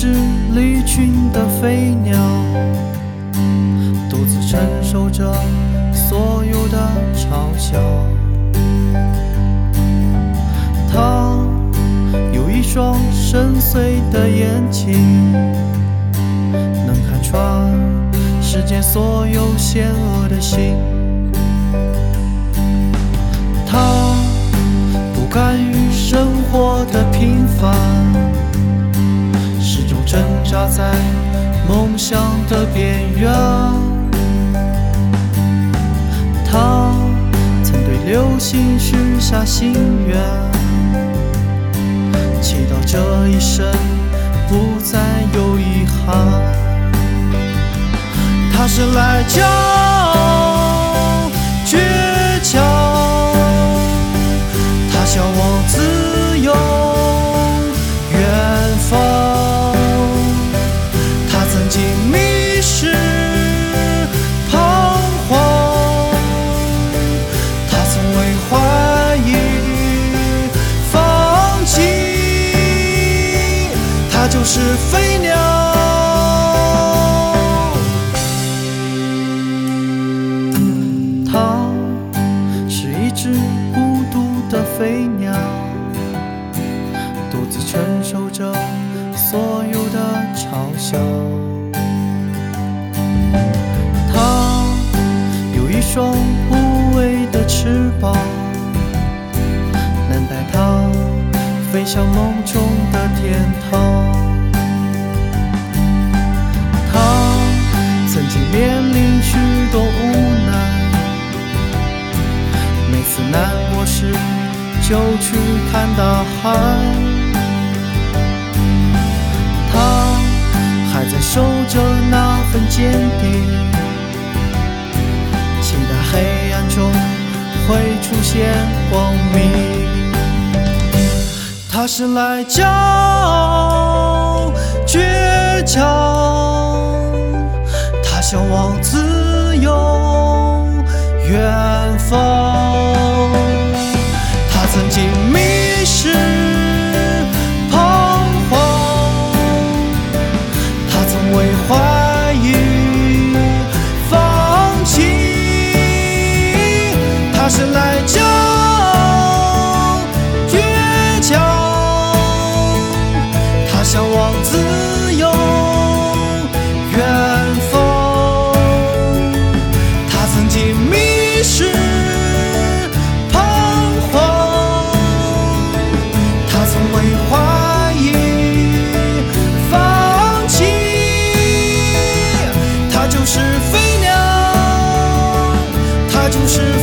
只离群的飞鸟，独自承受着所有的嘲笑。他有一双深邃的眼睛，能看穿世间所有险恶的心。他不甘于生活的平凡，扎在梦想的边缘。他曾对流星许下心愿，祈祷这一生不再有遗憾。他生来就倔强，他向往会怀疑放弃，它就是飞鸟。它是一只孤独的飞鸟，独自承受着所有的嘲笑。它有一双无畏的翅膀，能带它飞向梦中的天堂。它曾经面临许多无奈，每次难过时就去看大海。他还在守着那份坚定，他是来骄傲、倔强，他向往自由、远方。就是